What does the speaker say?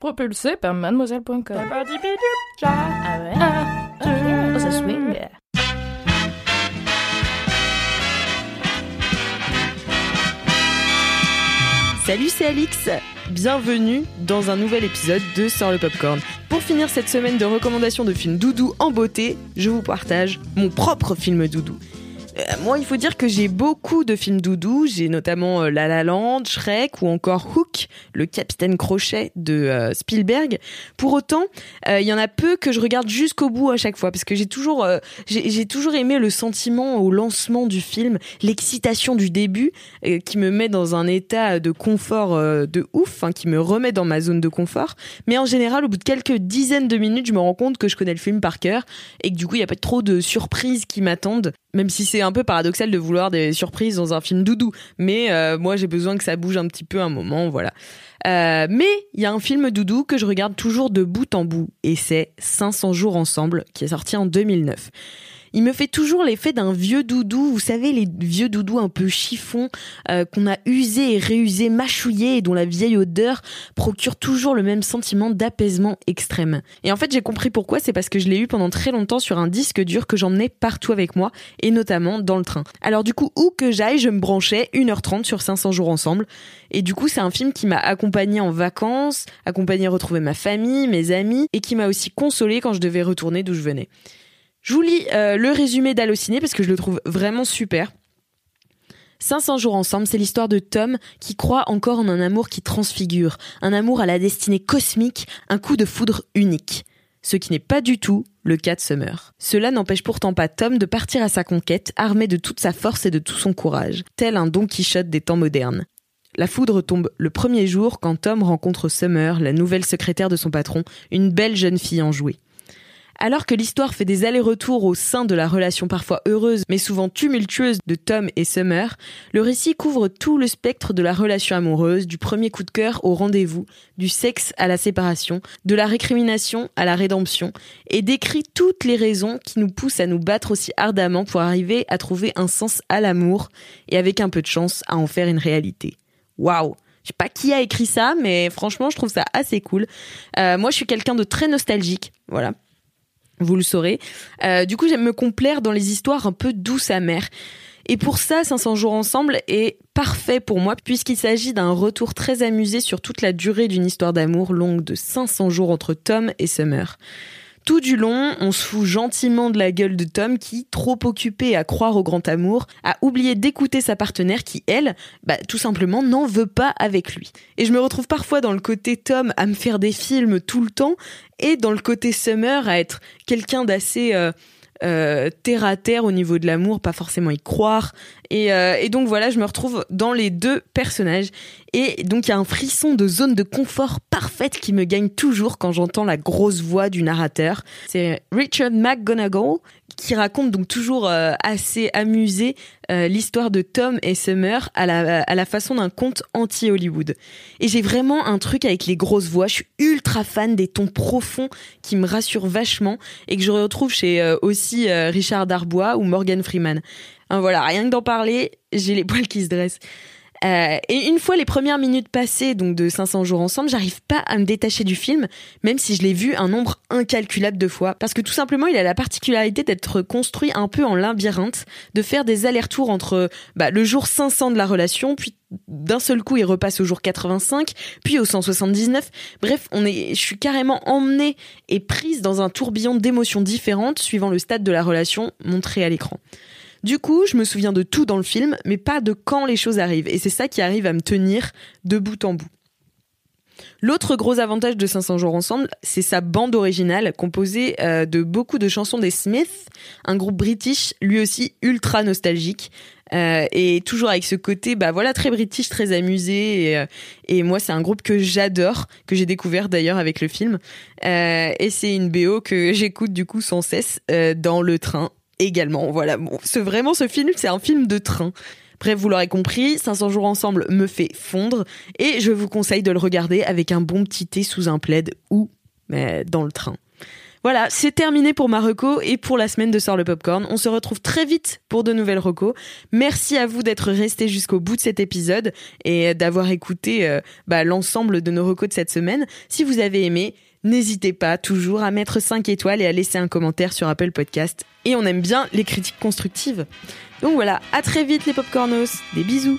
Propulsé par mademoiselle.com. Ah ouais? Ah, oh, ça swing. Salut, c'est Alix. Bienvenue dans un nouvel épisode de Sort le Popcorn. Pour finir cette semaine de recommandations de films doudou en beauté, je vous partage mon propre film doudou. Euh, moi, il faut dire que j'ai beaucoup de films doudou. J'ai notamment euh, La La Land, Shrek ou encore Hook, le capitaine Crochet de euh, Spielberg. Pour autant, il y en a peu que je regarde jusqu'au bout à chaque fois parce que j'ai toujours, j'ai toujours aimé le sentiment au lancement du film, l'excitation du début qui me met dans un état de confort de ouf, hein, qui me remet dans ma zone de confort. Mais en général, au bout de quelques dizaines de minutes, je me rends compte que je connais le film par cœur et que du coup, il n'y a pas trop de surprises qui m'attendent même si c'est un peu paradoxal de vouloir des surprises dans un film doudou. Mais euh, moi, j'ai besoin que ça bouge un petit peu un moment, voilà. Euh, mais il y a un film doudou que je regarde toujours de bout en bout, et c'est 500 jours ensemble, qui est sorti en 2009. Il me fait toujours l'effet d'un vieux doudou, vous savez, les vieux doudous un peu chiffons euh, qu'on a usé et réusé, mâchouillé et dont la vieille odeur procure toujours le même sentiment d'apaisement extrême. Et en fait, j'ai compris pourquoi, c'est parce que je l'ai eu pendant très longtemps sur un disque dur que j'emmenais partout avec moi et notamment dans le train. Alors du coup, où que j'aille, je me branchais 1h30 sur 500 jours ensemble. Et du coup, c'est un film qui m'a accompagné en vacances, accompagné retrouver ma famille, mes amis et qui m'a aussi consolé quand je devais retourner d'où je venais. Je vous lis euh, le résumé d'Allociné parce que je le trouve vraiment super. 500 jours ensemble, c'est l'histoire de Tom qui croit encore en un amour qui transfigure, un amour à la destinée cosmique, un coup de foudre unique. Ce qui n'est pas du tout le cas de Summer. Cela n'empêche pourtant pas Tom de partir à sa conquête, armé de toute sa force et de tout son courage, tel un Don Quichotte des temps modernes. La foudre tombe le premier jour quand Tom rencontre Summer, la nouvelle secrétaire de son patron, une belle jeune fille enjouée. Alors que l'histoire fait des allers-retours au sein de la relation parfois heureuse mais souvent tumultueuse de Tom et Summer, le récit couvre tout le spectre de la relation amoureuse, du premier coup de cœur au rendez-vous, du sexe à la séparation, de la récrimination à la rédemption, et décrit toutes les raisons qui nous poussent à nous battre aussi ardemment pour arriver à trouver un sens à l'amour et avec un peu de chance à en faire une réalité. Waouh je sais pas qui a écrit ça, mais franchement, je trouve ça assez cool. Euh, moi, je suis quelqu'un de très nostalgique, voilà vous le saurez. Euh, du coup, j'aime me complaire dans les histoires un peu douces amères. Et pour ça, 500 jours ensemble est parfait pour moi puisqu'il s'agit d'un retour très amusé sur toute la durée d'une histoire d'amour longue de 500 jours entre Tom et Summer. Tout du long, on se fout gentiment de la gueule de Tom qui, trop occupé à croire au grand amour, a oublié d'écouter sa partenaire qui, elle, bah, tout simplement n'en veut pas avec lui. Et je me retrouve parfois dans le côté Tom à me faire des films tout le temps et dans le côté Summer à être quelqu'un d'assez... Euh, euh, terre à terre au niveau de l'amour, pas forcément y croire. Et, euh, et, donc voilà, je me retrouve dans les deux personnages. Et donc il y a un frisson de zone de confort parfaite qui me gagne toujours quand j'entends la grosse voix du narrateur. C'est Richard McGonagall qui raconte donc toujours euh, assez amusé euh, l'histoire de Tom et Summer à la, à la façon d'un conte anti-Hollywood. Et j'ai vraiment un truc avec les grosses voix. Je suis ultra fan des tons profonds qui me rassurent vachement et que je retrouve chez euh, aussi Richard Darbois ou Morgan Freeman. Hein, voilà, rien que d'en parler, j'ai les poils qui se dressent. Euh, et une fois les premières minutes passées, donc de 500 jours ensemble, j'arrive pas à me détacher du film, même si je l'ai vu un nombre incalculable de fois, parce que tout simplement, il a la particularité d'être construit un peu en labyrinthe, de faire des allers-retours entre bah, le jour 500 de la relation, puis d'un seul coup, il repasse au jour 85, puis au 179. Bref, on est, je suis carrément emmenée et prise dans un tourbillon d'émotions différentes suivant le stade de la relation montré à l'écran. Du coup, je me souviens de tout dans le film, mais pas de quand les choses arrivent. Et c'est ça qui arrive à me tenir de bout en bout. L'autre gros avantage de 500 jours ensemble, c'est sa bande originale composée euh, de beaucoup de chansons des Smiths, un groupe british lui aussi ultra nostalgique. Euh, et toujours avec ce côté, bah voilà, très british, très amusé. Et, euh, et moi, c'est un groupe que j'adore, que j'ai découvert d'ailleurs avec le film. Et c'est une BO que j'écoute du coup sans cesse dans le train également. Voilà, vraiment, ce film, c'est un film de train. Bref, vous l'aurez compris, 500 jours ensemble me fait fondre et je vous conseille de le regarder avec un bon petit thé sous un plaid ou dans le train. Voilà, c'est terminé pour ma reco et pour la semaine de Sort le Popcorn. On se retrouve très vite pour de nouvelles recos. Merci à vous d'être restés jusqu'au bout de cet épisode et d'avoir écouté euh, bah, l'ensemble de nos recos de cette semaine. Si vous avez aimé, n'hésitez pas toujours à mettre 5 étoiles et à laisser un commentaire sur Apple Podcast. Et on aime bien les critiques constructives. Donc voilà, à très vite les Popcornos. Des bisous.